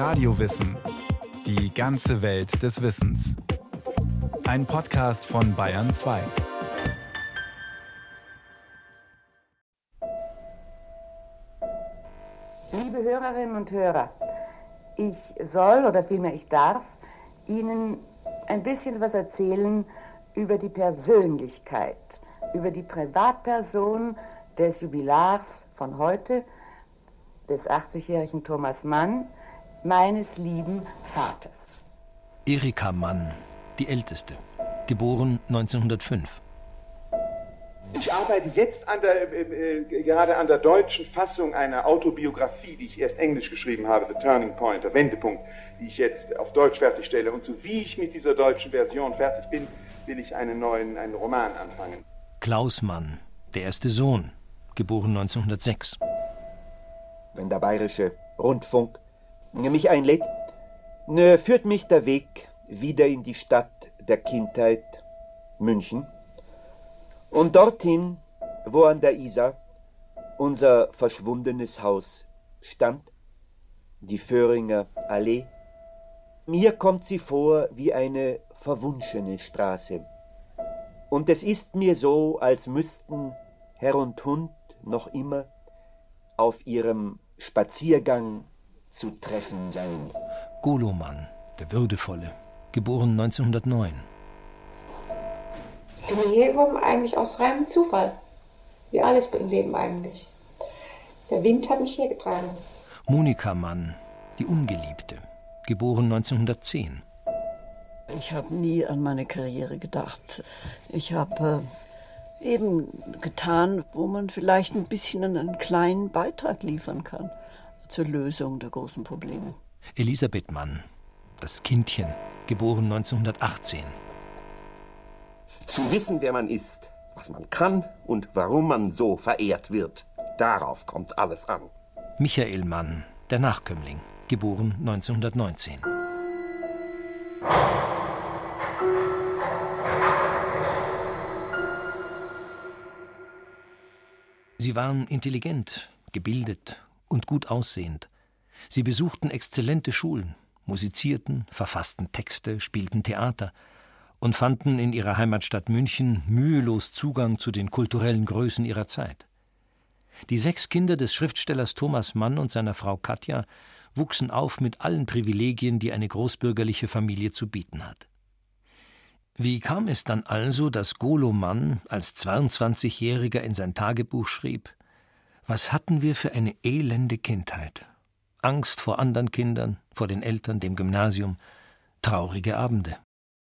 Radiowissen. Die ganze Welt des Wissens. Ein Podcast von Bayern 2. Liebe Hörerinnen und Hörer, ich soll oder vielmehr ich darf Ihnen ein bisschen was erzählen über die Persönlichkeit, über die Privatperson des Jubilars von heute, des 80-jährigen Thomas Mann, meines lieben Vaters. Erika Mann, die älteste, geboren 1905. Ich arbeite jetzt an der, äh, äh, gerade an der deutschen Fassung einer Autobiografie, die ich erst englisch geschrieben habe, The Turning Point, der Wendepunkt, die ich jetzt auf Deutsch fertigstelle. Und so wie ich mit dieser deutschen Version fertig bin, will ich einen neuen einen Roman anfangen. Klaus Mann, der erste Sohn, geboren 1906. Wenn der bayerische Rundfunk mich einlädt, ne, führt mich der Weg wieder in die Stadt der Kindheit, München, und dorthin, wo an der Isar unser verschwundenes Haus stand, die Föhringer Allee. Mir kommt sie vor wie eine verwunschene Straße. Und es ist mir so, als müssten Herr und Hund noch immer auf ihrem Spaziergang zu treffen sein. Goloman, der Würdevolle, geboren 1909. Ich bin hierher gekommen eigentlich aus reinem Zufall. Wie alles im Leben eigentlich. Der Wind hat mich hergetragen. Monika Mann, die Ungeliebte, geboren 1910. Ich habe nie an meine Karriere gedacht. Ich habe äh, eben getan, wo man vielleicht ein bisschen einen kleinen Beitrag liefern kann zur Lösung der großen Probleme. Elisabeth Mann, das Kindchen, geboren 1918. Zu wissen, wer man ist, was man kann und warum man so verehrt wird, darauf kommt alles an. Michael Mann, der Nachkömmling, geboren 1919. Sie waren intelligent, gebildet und gut aussehend. Sie besuchten exzellente Schulen, musizierten, verfassten Texte, spielten Theater – und fanden in ihrer Heimatstadt München mühelos Zugang zu den kulturellen Größen ihrer Zeit. Die sechs Kinder des Schriftstellers Thomas Mann und seiner Frau Katja wuchsen auf mit allen Privilegien, die eine großbürgerliche Familie zu bieten hat. Wie kam es dann also, dass Golo Mann als 22-Jähriger in sein Tagebuch schrieb: Was hatten wir für eine elende Kindheit? Angst vor anderen Kindern, vor den Eltern, dem Gymnasium, traurige Abende.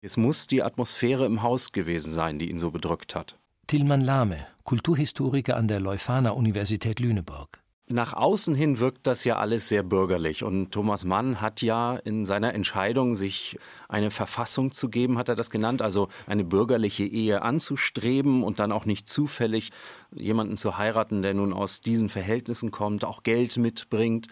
Es muss die Atmosphäre im Haus gewesen sein, die ihn so bedrückt hat. Tilman Lahme, Kulturhistoriker an der Leuphana Universität Lüneburg. Nach außen hin wirkt das ja alles sehr bürgerlich. Und Thomas Mann hat ja in seiner Entscheidung, sich eine Verfassung zu geben, hat er das genannt, also eine bürgerliche Ehe anzustreben und dann auch nicht zufällig jemanden zu heiraten, der nun aus diesen Verhältnissen kommt, auch Geld mitbringt.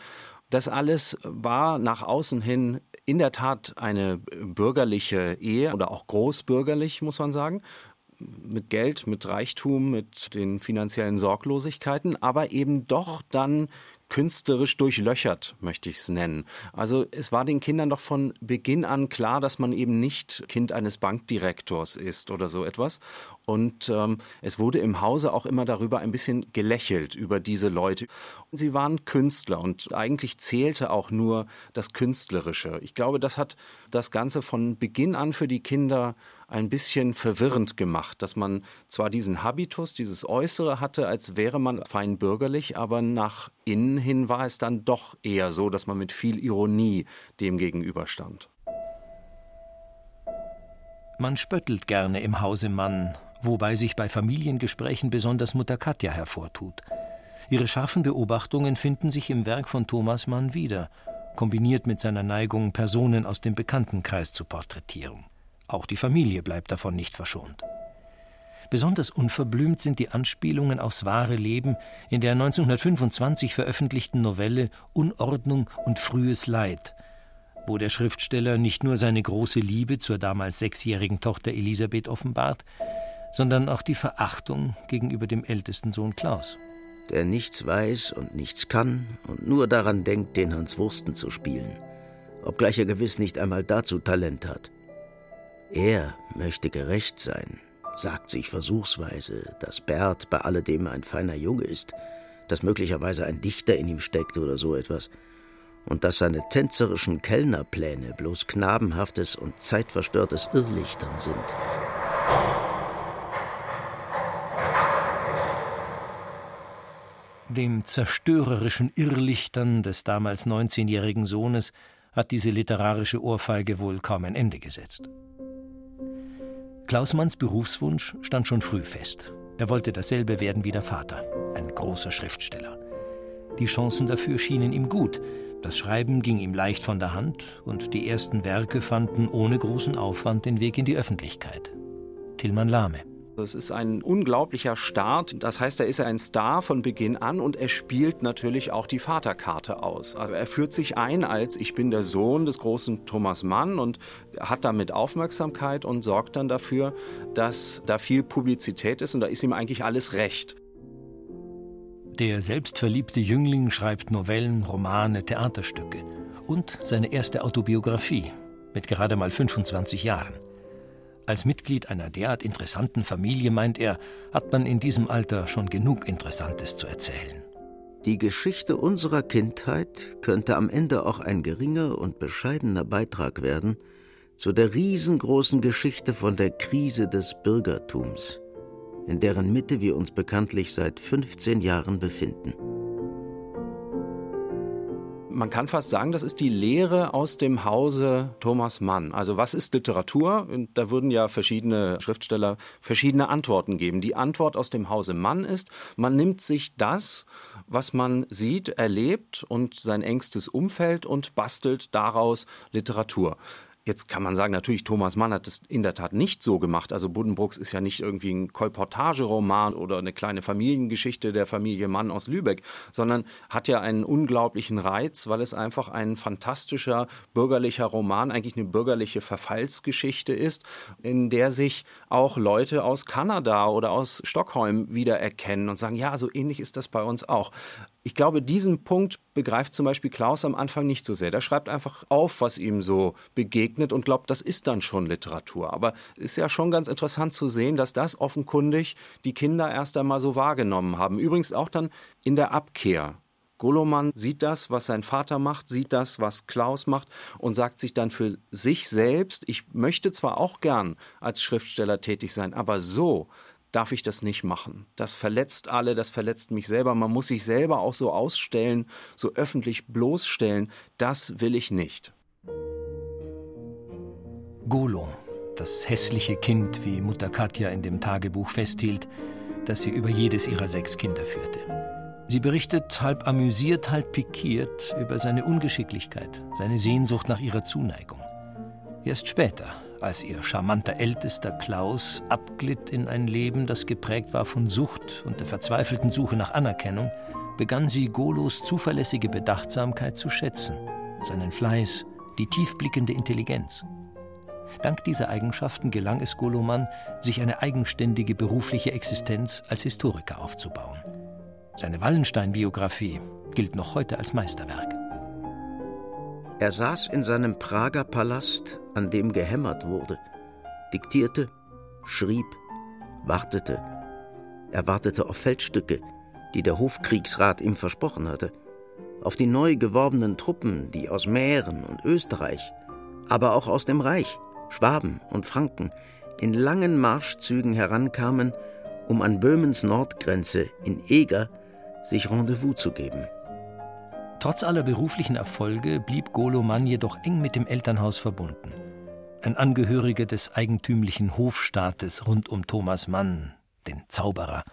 Das alles war nach außen hin in der Tat eine bürgerliche Ehe oder auch großbürgerlich, muss man sagen mit Geld, mit Reichtum, mit den finanziellen Sorglosigkeiten, aber eben doch dann künstlerisch durchlöchert, möchte ich es nennen. Also es war den Kindern doch von Beginn an klar, dass man eben nicht Kind eines Bankdirektors ist oder so etwas. Und ähm, es wurde im Hause auch immer darüber ein bisschen gelächelt, über diese Leute. Sie waren Künstler und eigentlich zählte auch nur das Künstlerische. Ich glaube, das hat das Ganze von Beginn an für die Kinder ein bisschen verwirrend gemacht, dass man zwar diesen Habitus, dieses Äußere hatte, als wäre man fein bürgerlich, aber nach innen hin war es dann doch eher so, dass man mit viel Ironie dem gegenüberstand. Man spöttelt gerne im Hause Mann, wobei sich bei Familiengesprächen besonders Mutter Katja hervortut. Ihre scharfen Beobachtungen finden sich im Werk von Thomas Mann wieder, kombiniert mit seiner Neigung, Personen aus dem Bekanntenkreis zu porträtieren. Auch die Familie bleibt davon nicht verschont. Besonders unverblümt sind die Anspielungen aufs wahre Leben in der 1925 veröffentlichten Novelle Unordnung und frühes Leid, wo der Schriftsteller nicht nur seine große Liebe zur damals sechsjährigen Tochter Elisabeth offenbart, sondern auch die Verachtung gegenüber dem ältesten Sohn Klaus. Der nichts weiß und nichts kann und nur daran denkt, den Hans Wursten zu spielen. obgleich er gewiss nicht einmal dazu Talent hat. Er möchte gerecht sein, sagt sich versuchsweise, dass Bert bei alledem ein feiner Junge ist, dass möglicherweise ein Dichter in ihm steckt oder so etwas, und dass seine tänzerischen Kellnerpläne bloß knabenhaftes und zeitverstörtes Irrlichtern sind. Dem zerstörerischen Irrlichtern des damals 19-jährigen Sohnes hat diese literarische Ohrfeige wohl kaum ein Ende gesetzt. Klausmanns Berufswunsch stand schon früh fest. Er wollte dasselbe werden wie der Vater, ein großer Schriftsteller. Die Chancen dafür schienen ihm gut. Das Schreiben ging ihm leicht von der Hand und die ersten Werke fanden ohne großen Aufwand den Weg in die Öffentlichkeit. Tillmann Lahme. Es ist ein unglaublicher Start. Das heißt, er ist ein Star von Beginn an und er spielt natürlich auch die Vaterkarte aus. Also er führt sich ein als ich bin der Sohn des großen Thomas Mann und hat damit Aufmerksamkeit und sorgt dann dafür, dass da viel Publizität ist und da ist ihm eigentlich alles recht. Der selbstverliebte Jüngling schreibt Novellen, Romane, Theaterstücke und seine erste Autobiografie mit gerade mal 25 Jahren. Als Mitglied einer derart interessanten Familie, meint er, hat man in diesem Alter schon genug Interessantes zu erzählen. Die Geschichte unserer Kindheit könnte am Ende auch ein geringer und bescheidener Beitrag werden zu der riesengroßen Geschichte von der Krise des Bürgertums, in deren Mitte wir uns bekanntlich seit 15 Jahren befinden man kann fast sagen, das ist die Lehre aus dem Hause Thomas Mann. Also was ist Literatur? Und da würden ja verschiedene Schriftsteller verschiedene Antworten geben. Die Antwort aus dem Hause Mann ist, man nimmt sich das, was man sieht, erlebt und sein engstes Umfeld und bastelt daraus Literatur. Jetzt kann man sagen, natürlich, Thomas Mann hat es in der Tat nicht so gemacht. Also Buddenbrooks ist ja nicht irgendwie ein Kolportageroman oder eine kleine Familiengeschichte der Familie Mann aus Lübeck, sondern hat ja einen unglaublichen Reiz, weil es einfach ein fantastischer bürgerlicher Roman, eigentlich eine bürgerliche Verfallsgeschichte ist, in der sich auch Leute aus Kanada oder aus Stockholm wiedererkennen und sagen, ja, so ähnlich ist das bei uns auch. Ich glaube, diesen Punkt begreift zum Beispiel Klaus am Anfang nicht so sehr. Der schreibt einfach auf, was ihm so begegnet und glaubt, das ist dann schon Literatur. Aber es ist ja schon ganz interessant zu sehen, dass das offenkundig die Kinder erst einmal so wahrgenommen haben. Übrigens auch dann in der Abkehr. Goloman sieht das, was sein Vater macht, sieht das, was Klaus macht und sagt sich dann für sich selbst, ich möchte zwar auch gern als Schriftsteller tätig sein, aber so darf ich das nicht machen. Das verletzt alle, das verletzt mich selber. Man muss sich selber auch so ausstellen, so öffentlich bloßstellen. Das will ich nicht. Golo, das hässliche Kind, wie Mutter Katja in dem Tagebuch festhielt, das sie über jedes ihrer sechs Kinder führte. Sie berichtet halb amüsiert, halb pikiert über seine Ungeschicklichkeit, seine Sehnsucht nach ihrer Zuneigung. Erst später, als ihr charmanter Ältester Klaus abglitt in ein Leben, das geprägt war von Sucht und der verzweifelten Suche nach Anerkennung, begann sie Golos zuverlässige Bedachtsamkeit zu schätzen, seinen Fleiß, die tiefblickende Intelligenz. Dank dieser Eigenschaften gelang es Goloman, sich eine eigenständige berufliche Existenz als Historiker aufzubauen. Seine Wallenstein-Biografie gilt noch heute als Meisterwerk. Er saß in seinem Prager Palast, an dem gehämmert wurde, diktierte, schrieb, wartete. Er wartete auf Feldstücke, die der Hofkriegsrat ihm versprochen hatte, auf die neu geworbenen Truppen, die aus Mähren und Österreich, aber auch aus dem Reich, Schwaben und Franken, in langen Marschzügen herankamen, um an Böhmens Nordgrenze in Eger sich Rendezvous zu geben. Trotz aller beruflichen Erfolge blieb Goloman jedoch eng mit dem Elternhaus verbunden. Ein Angehöriger des eigentümlichen Hofstaates rund um Thomas Mann, den Zauberer,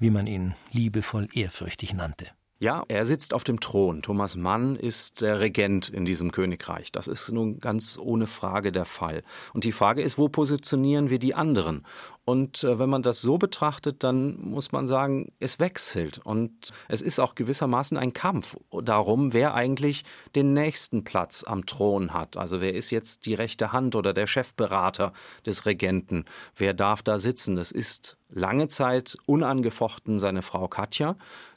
wie man ihn liebevoll ehrfürchtig nannte. Ja, er sitzt auf dem Thron. Thomas Mann ist der Regent in diesem Königreich. Das ist nun ganz ohne Frage der Fall. Und die Frage ist, wo positionieren wir die anderen? Und äh, wenn man das so betrachtet, dann muss man sagen, es wechselt. Und es ist auch gewissermaßen ein Kampf darum, wer eigentlich den nächsten Platz am Thron hat. Also wer ist jetzt die rechte Hand oder der Chefberater des Regenten? Wer darf da sitzen? Das ist lange Zeit unangefochten seine Frau Katja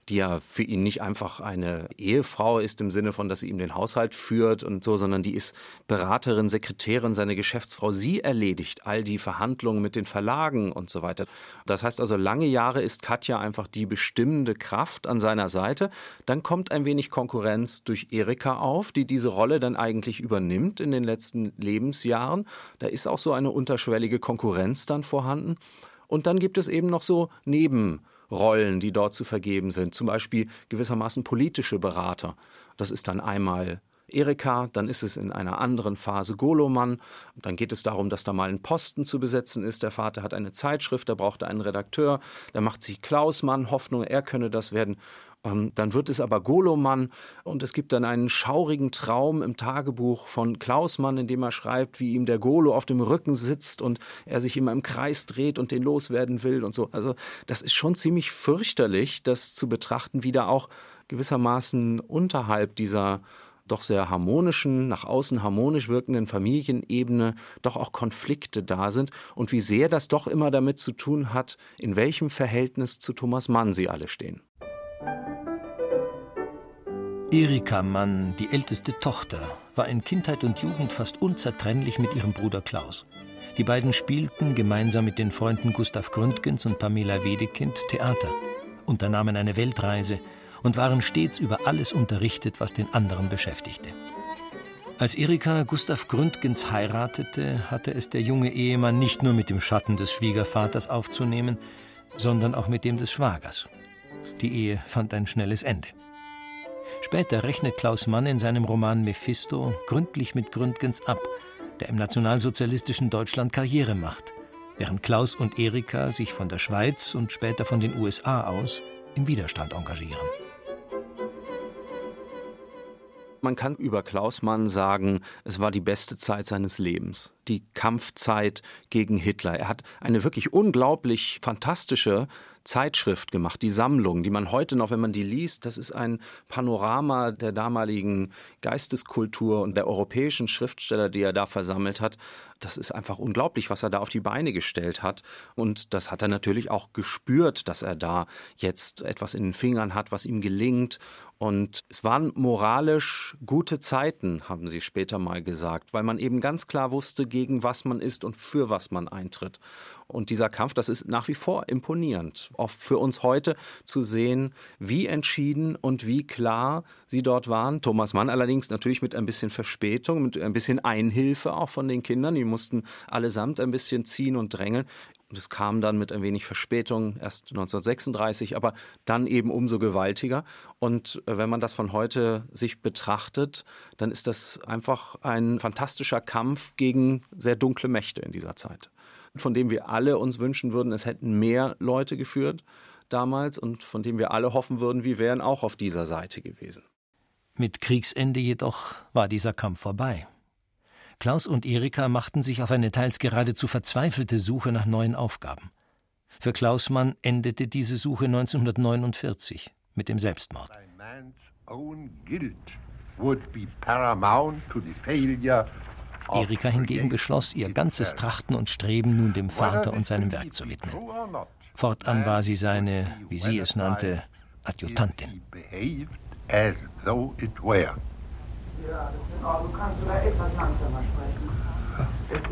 die ja für ihn nicht einfach eine Ehefrau ist im Sinne von, dass sie ihm den Haushalt führt und so, sondern die ist Beraterin, Sekretärin, seine Geschäftsfrau. Sie erledigt all die Verhandlungen mit den Verlagen und so weiter. Das heißt also, lange Jahre ist Katja einfach die bestimmende Kraft an seiner Seite. Dann kommt ein wenig Konkurrenz durch Erika auf, die diese Rolle dann eigentlich übernimmt in den letzten Lebensjahren. Da ist auch so eine unterschwellige Konkurrenz dann vorhanden. Und dann gibt es eben noch so Neben Rollen, die dort zu vergeben sind. Zum Beispiel gewissermaßen politische Berater. Das ist dann einmal Erika, dann ist es in einer anderen Phase Goloman. Dann geht es darum, dass da mal ein Posten zu besetzen ist. Der Vater hat eine Zeitschrift, da braucht er einen Redakteur. Da macht sich Klausmann Hoffnung, er könne das werden. Ähm, dann wird es aber Golomann und es gibt dann einen schaurigen Traum im Tagebuch von Klausmann, in dem er schreibt, wie ihm der Golo auf dem Rücken sitzt und er sich immer im Kreis dreht und den loswerden will und so. Also das ist schon ziemlich fürchterlich, das zu betrachten, wie da auch gewissermaßen unterhalb dieser doch sehr harmonischen, nach außen harmonisch wirkenden Familienebene doch auch Konflikte da sind und wie sehr das doch immer damit zu tun hat, in welchem Verhältnis zu Thomas Mann sie alle stehen. Erika Mann, die älteste Tochter, war in Kindheit und Jugend fast unzertrennlich mit ihrem Bruder Klaus. Die beiden spielten gemeinsam mit den Freunden Gustav Gründgens und Pamela Wedekind Theater, unternahmen eine Weltreise und waren stets über alles unterrichtet, was den anderen beschäftigte. Als Erika Gustav Gründgens heiratete, hatte es der junge Ehemann nicht nur mit dem Schatten des Schwiegervaters aufzunehmen, sondern auch mit dem des Schwagers. Die Ehe fand ein schnelles Ende. Später rechnet Klaus Mann in seinem Roman Mephisto gründlich mit Gründgens ab, der im nationalsozialistischen Deutschland Karriere macht, während Klaus und Erika sich von der Schweiz und später von den USA aus im Widerstand engagieren. Man kann über Klaus Mann sagen, es war die beste Zeit seines Lebens, die Kampfzeit gegen Hitler. Er hat eine wirklich unglaublich fantastische Zeitschrift gemacht, die Sammlung, die man heute noch, wenn man die liest, das ist ein Panorama der damaligen Geisteskultur und der europäischen Schriftsteller, die er da versammelt hat. Das ist einfach unglaublich, was er da auf die Beine gestellt hat. Und das hat er natürlich auch gespürt, dass er da jetzt etwas in den Fingern hat, was ihm gelingt. Und es waren moralisch gute Zeiten, haben sie später mal gesagt, weil man eben ganz klar wusste, gegen was man ist und für was man eintritt. Und dieser Kampf, das ist nach wie vor imponierend. Auch für uns heute zu sehen, wie entschieden und wie klar sie dort waren. Thomas Mann allerdings natürlich mit ein bisschen Verspätung, mit ein bisschen Einhilfe auch von den Kindern. Die mussten allesamt ein bisschen ziehen und drängeln. Es kam dann mit ein wenig Verspätung, erst 1936, aber dann eben umso gewaltiger. Und äh, wenn man das von heute sich betrachtet, dann ist das einfach ein fantastischer Kampf gegen sehr dunkle Mächte in dieser Zeit von dem wir alle uns wünschen würden, es hätten mehr Leute geführt damals und von dem wir alle hoffen würden, wir wären auch auf dieser Seite gewesen. Mit Kriegsende jedoch war dieser Kampf vorbei. Klaus und Erika machten sich auf eine teils geradezu verzweifelte Suche nach neuen Aufgaben. Für Klausmann endete diese Suche 1949 mit dem Selbstmord. Ein man's own guilt would be paramount to the failure Erika hingegen beschloss, ihr ganzes Trachten und Streben nun dem Vater und seinem Werk zu widmen. Fortan war sie seine, wie sie es nannte, Adjutantin. Ja, du kannst sogar etwas langsamer sprechen.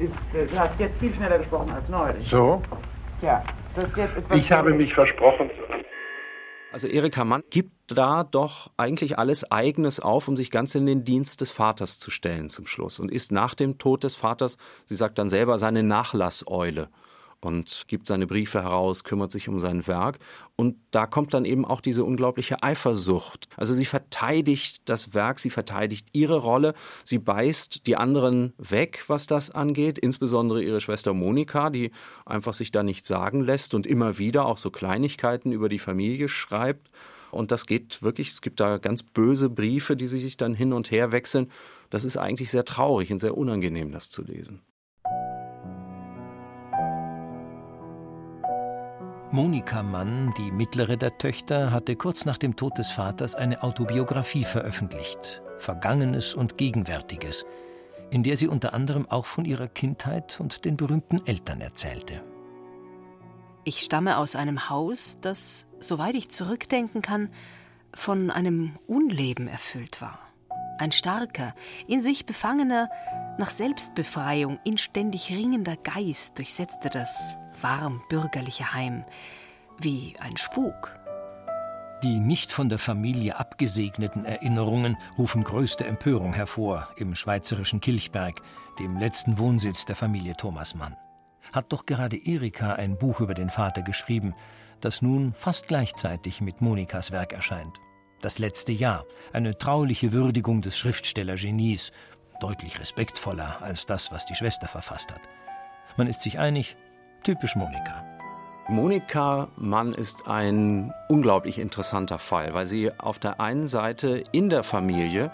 Ist, du hast jetzt viel schneller gesprochen als neulich. So? Ja, das ist jetzt etwas. Ich habe mich versprochen. Also Erika Mann gibt da doch eigentlich alles Eigenes auf, um sich ganz in den Dienst des Vaters zu stellen zum Schluss und ist nach dem Tod des Vaters, sie sagt dann selber, seine Nachlasseule und gibt seine Briefe heraus, kümmert sich um sein Werk. Und da kommt dann eben auch diese unglaubliche Eifersucht. Also sie verteidigt das Werk, sie verteidigt ihre Rolle, sie beißt die anderen weg, was das angeht, insbesondere ihre Schwester Monika, die einfach sich da nichts sagen lässt und immer wieder auch so Kleinigkeiten über die Familie schreibt. Und das geht wirklich, es gibt da ganz böse Briefe, die sich dann hin und her wechseln. Das ist eigentlich sehr traurig und sehr unangenehm, das zu lesen. Monika Mann, die mittlere der Töchter, hatte kurz nach dem Tod des Vaters eine Autobiografie veröffentlicht, Vergangenes und Gegenwärtiges, in der sie unter anderem auch von ihrer Kindheit und den berühmten Eltern erzählte. Ich stamme aus einem Haus, das, soweit ich zurückdenken kann, von einem Unleben erfüllt war. Ein starker, in sich befangener, nach Selbstbefreiung inständig ringender Geist durchsetzte das warm bürgerliche Heim, wie ein Spuk. Die nicht von der Familie abgesegneten Erinnerungen rufen größte Empörung hervor im schweizerischen Kilchberg, dem letzten Wohnsitz der Familie Thomas Mann. Hat doch gerade Erika ein Buch über den Vater geschrieben, das nun fast gleichzeitig mit Monikas Werk erscheint. Das letzte Jahr, eine trauliche Würdigung des Schriftstellergenies, deutlich respektvoller als das, was die Schwester verfasst hat. Man ist sich einig, typisch Monika. Monika Mann ist ein unglaublich interessanter Fall, weil sie auf der einen Seite in der Familie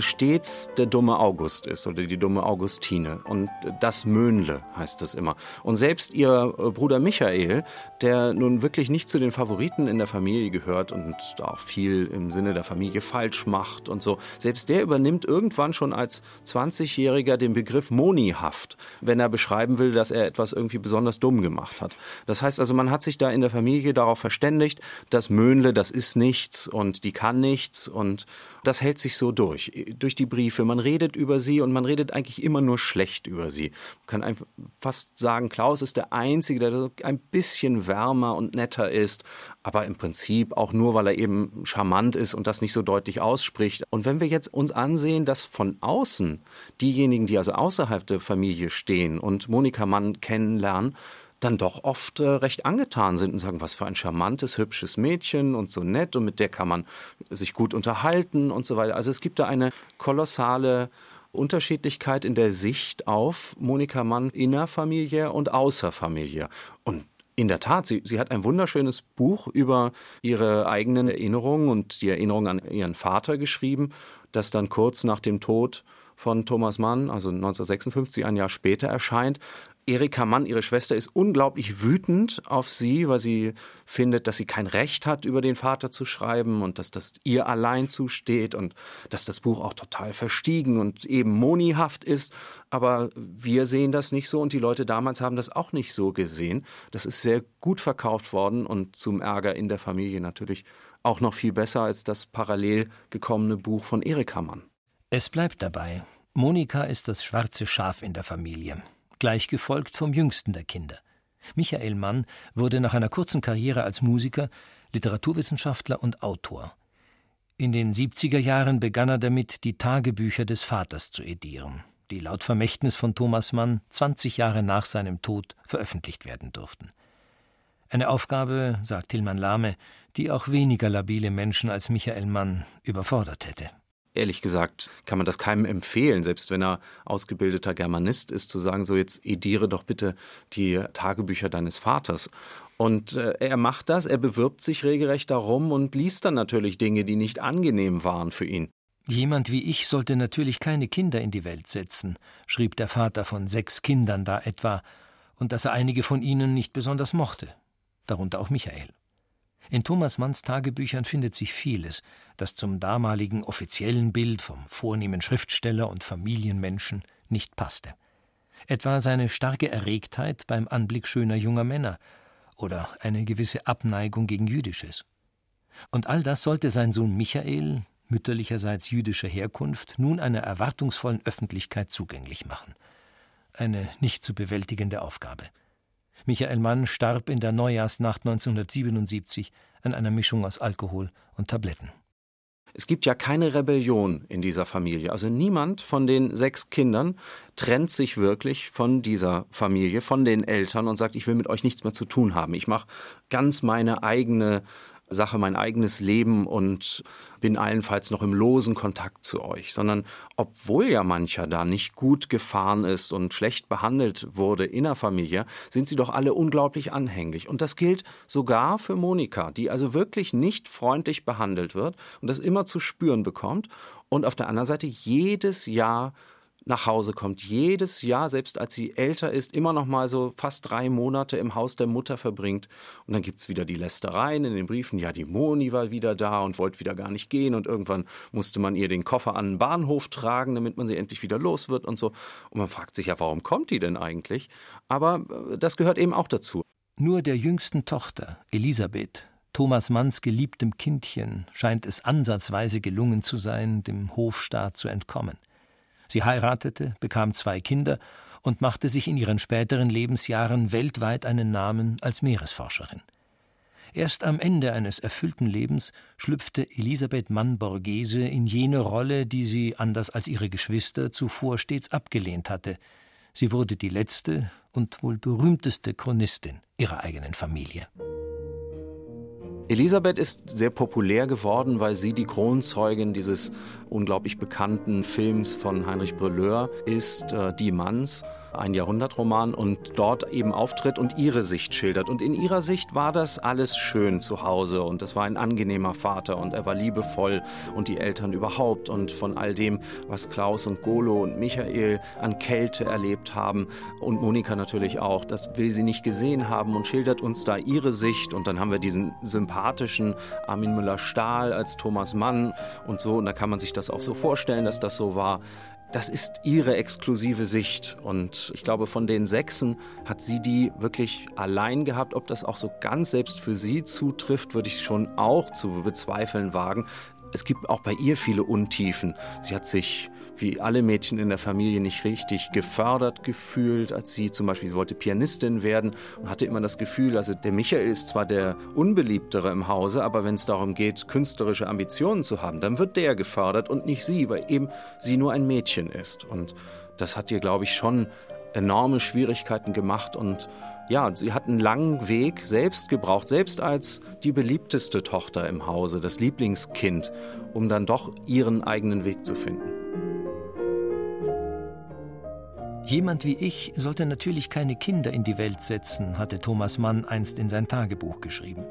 stets der dumme August ist oder die dumme Augustine. Und das Möhnle heißt es immer. Und selbst ihr äh, Bruder Michael, der nun wirklich nicht zu den Favoriten in der Familie gehört und auch viel im Sinne der Familie falsch macht und so, selbst der übernimmt irgendwann schon als 20-Jähriger den Begriff Monihaft, wenn er beschreiben will, dass er etwas irgendwie besonders dumm gemacht hat. Das heißt also, man hat sich da in der Familie darauf verständigt, dass Möhnle, das ist nichts und die kann nichts und das hält sich so durch durch die Briefe. Man redet über sie und man redet eigentlich immer nur schlecht über sie. Man kann einfach fast sagen, Klaus ist der Einzige, der ein bisschen wärmer und netter ist, aber im Prinzip auch nur, weil er eben charmant ist und das nicht so deutlich ausspricht. Und wenn wir jetzt uns ansehen, dass von außen diejenigen, die also außerhalb der Familie stehen und Monika Mann kennenlernen, dann doch oft äh, recht angetan sind und sagen, was für ein charmantes, hübsches Mädchen und so nett und mit der kann man sich gut unterhalten und so weiter. Also es gibt da eine kolossale Unterschiedlichkeit in der Sicht auf Monika Mann innerfamilie und außerfamilie. Und in der Tat, sie, sie hat ein wunderschönes Buch über ihre eigenen Erinnerungen und die Erinnerungen an ihren Vater geschrieben, das dann kurz nach dem Tod von Thomas Mann, also 1956, ein Jahr später erscheint. Erika Mann, ihre Schwester, ist unglaublich wütend auf sie, weil sie findet, dass sie kein Recht hat, über den Vater zu schreiben und dass das ihr allein zusteht und dass das Buch auch total verstiegen und eben monihaft ist. Aber wir sehen das nicht so und die Leute damals haben das auch nicht so gesehen. Das ist sehr gut verkauft worden und zum Ärger in der Familie natürlich auch noch viel besser als das parallel gekommene Buch von Erika Mann. Es bleibt dabei. Monika ist das schwarze Schaf in der Familie gleich gefolgt vom jüngsten der Kinder. Michael Mann wurde nach einer kurzen Karriere als Musiker Literaturwissenschaftler und Autor. In den 70er Jahren begann er damit, die Tagebücher des Vaters zu edieren, die laut Vermächtnis von Thomas Mann 20 Jahre nach seinem Tod veröffentlicht werden durften. Eine Aufgabe, sagt Tilman Lahme, die auch weniger labile Menschen als Michael Mann überfordert hätte ehrlich gesagt, kann man das keinem empfehlen, selbst wenn er ausgebildeter Germanist ist, zu sagen, so jetzt ediere doch bitte die Tagebücher deines Vaters. Und äh, er macht das, er bewirbt sich regelrecht darum und liest dann natürlich Dinge, die nicht angenehm waren für ihn. Jemand wie ich sollte natürlich keine Kinder in die Welt setzen, schrieb der Vater von sechs Kindern da etwa, und dass er einige von ihnen nicht besonders mochte, darunter auch Michael. In Thomas Manns Tagebüchern findet sich vieles, das zum damaligen offiziellen Bild vom vornehmen Schriftsteller und Familienmenschen nicht passte. Etwa seine starke Erregtheit beim Anblick schöner junger Männer oder eine gewisse Abneigung gegen Jüdisches. Und all das sollte sein Sohn Michael, mütterlicherseits jüdischer Herkunft, nun einer erwartungsvollen Öffentlichkeit zugänglich machen. Eine nicht zu bewältigende Aufgabe. Michael Mann starb in der Neujahrsnacht 1977 an einer Mischung aus Alkohol und Tabletten. Es gibt ja keine Rebellion in dieser Familie. Also niemand von den sechs Kindern trennt sich wirklich von dieser Familie, von den Eltern und sagt, ich will mit euch nichts mehr zu tun haben. Ich mache ganz meine eigene Sache mein eigenes Leben und bin allenfalls noch im losen Kontakt zu euch, sondern obwohl ja mancher da nicht gut gefahren ist und schlecht behandelt wurde in der Familie, sind sie doch alle unglaublich anhänglich. Und das gilt sogar für Monika, die also wirklich nicht freundlich behandelt wird und das immer zu spüren bekommt und auf der anderen Seite jedes Jahr nach Hause kommt. Jedes Jahr, selbst als sie älter ist, immer noch mal so fast drei Monate im Haus der Mutter verbringt. Und dann gibt es wieder die Lästereien in den Briefen. Ja, die Moni war wieder da und wollte wieder gar nicht gehen. Und irgendwann musste man ihr den Koffer an den Bahnhof tragen, damit man sie endlich wieder los wird und so. Und man fragt sich ja, warum kommt die denn eigentlich? Aber äh, das gehört eben auch dazu. Nur der jüngsten Tochter, Elisabeth, Thomas Manns geliebtem Kindchen, scheint es ansatzweise gelungen zu sein, dem Hofstaat zu entkommen. Sie heiratete, bekam zwei Kinder und machte sich in ihren späteren Lebensjahren weltweit einen Namen als Meeresforscherin. Erst am Ende eines erfüllten Lebens schlüpfte Elisabeth Mann-Borghese in jene Rolle, die sie, anders als ihre Geschwister, zuvor stets abgelehnt hatte. Sie wurde die letzte und wohl berühmteste Chronistin ihrer eigenen Familie. Elisabeth ist sehr populär geworden, weil sie die Kronzeugin dieses unglaublich bekannten Films von Heinrich Breleur ist, äh, Die Manns ein Jahrhundertroman und dort eben auftritt und ihre Sicht schildert. Und in ihrer Sicht war das alles schön zu Hause und es war ein angenehmer Vater und er war liebevoll und die Eltern überhaupt und von all dem, was Klaus und Golo und Michael an Kälte erlebt haben und Monika natürlich auch, das will sie nicht gesehen haben und schildert uns da ihre Sicht und dann haben wir diesen sympathischen Armin Müller-Stahl als Thomas Mann und so und da kann man sich das auch so vorstellen, dass das so war. Das ist ihre exklusive Sicht. Und ich glaube, von den Sechsen hat sie die wirklich allein gehabt. Ob das auch so ganz selbst für sie zutrifft, würde ich schon auch zu bezweifeln wagen. Es gibt auch bei ihr viele Untiefen. Sie hat sich wie alle Mädchen in der Familie nicht richtig gefördert gefühlt, als sie zum Beispiel, sie wollte Pianistin werden und hatte immer das Gefühl, also der Michael ist zwar der Unbeliebtere im Hause, aber wenn es darum geht, künstlerische Ambitionen zu haben, dann wird der gefördert und nicht sie, weil eben sie nur ein Mädchen ist. Und das hat ihr, glaube ich, schon enorme Schwierigkeiten gemacht und ja, sie hat einen langen Weg selbst gebraucht, selbst als die beliebteste Tochter im Hause, das Lieblingskind, um dann doch ihren eigenen Weg zu finden. Jemand wie ich sollte natürlich keine Kinder in die Welt setzen, hatte Thomas Mann einst in sein Tagebuch geschrieben.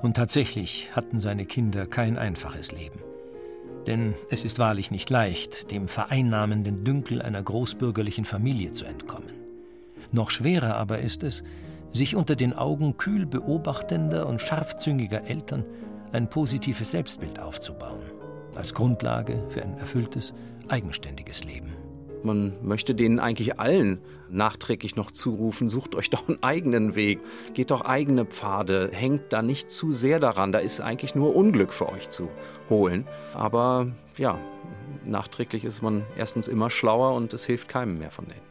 Und tatsächlich hatten seine Kinder kein einfaches Leben. Denn es ist wahrlich nicht leicht, dem vereinnahmenden Dünkel einer großbürgerlichen Familie zu entkommen. Noch schwerer aber ist es, sich unter den Augen kühl beobachtender und scharfzüngiger Eltern ein positives Selbstbild aufzubauen, als Grundlage für ein erfülltes, eigenständiges Leben. Man möchte denen eigentlich allen nachträglich noch zurufen, sucht euch doch einen eigenen Weg, geht doch eigene Pfade, hängt da nicht zu sehr daran, da ist eigentlich nur Unglück für euch zu holen. Aber ja, nachträglich ist man erstens immer schlauer und es hilft keinem mehr von denen.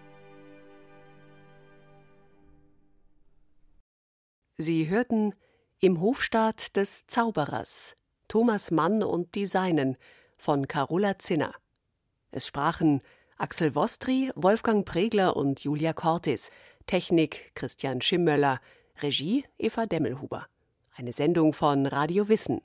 Sie hörten Im Hofstaat des Zauberers Thomas Mann und die Seinen von Carola Zinner. Es sprachen Axel Wostri, Wolfgang Pregler und Julia Cortis. Technik Christian Schimmöller. Regie Eva Demmelhuber. Eine Sendung von Radio Wissen.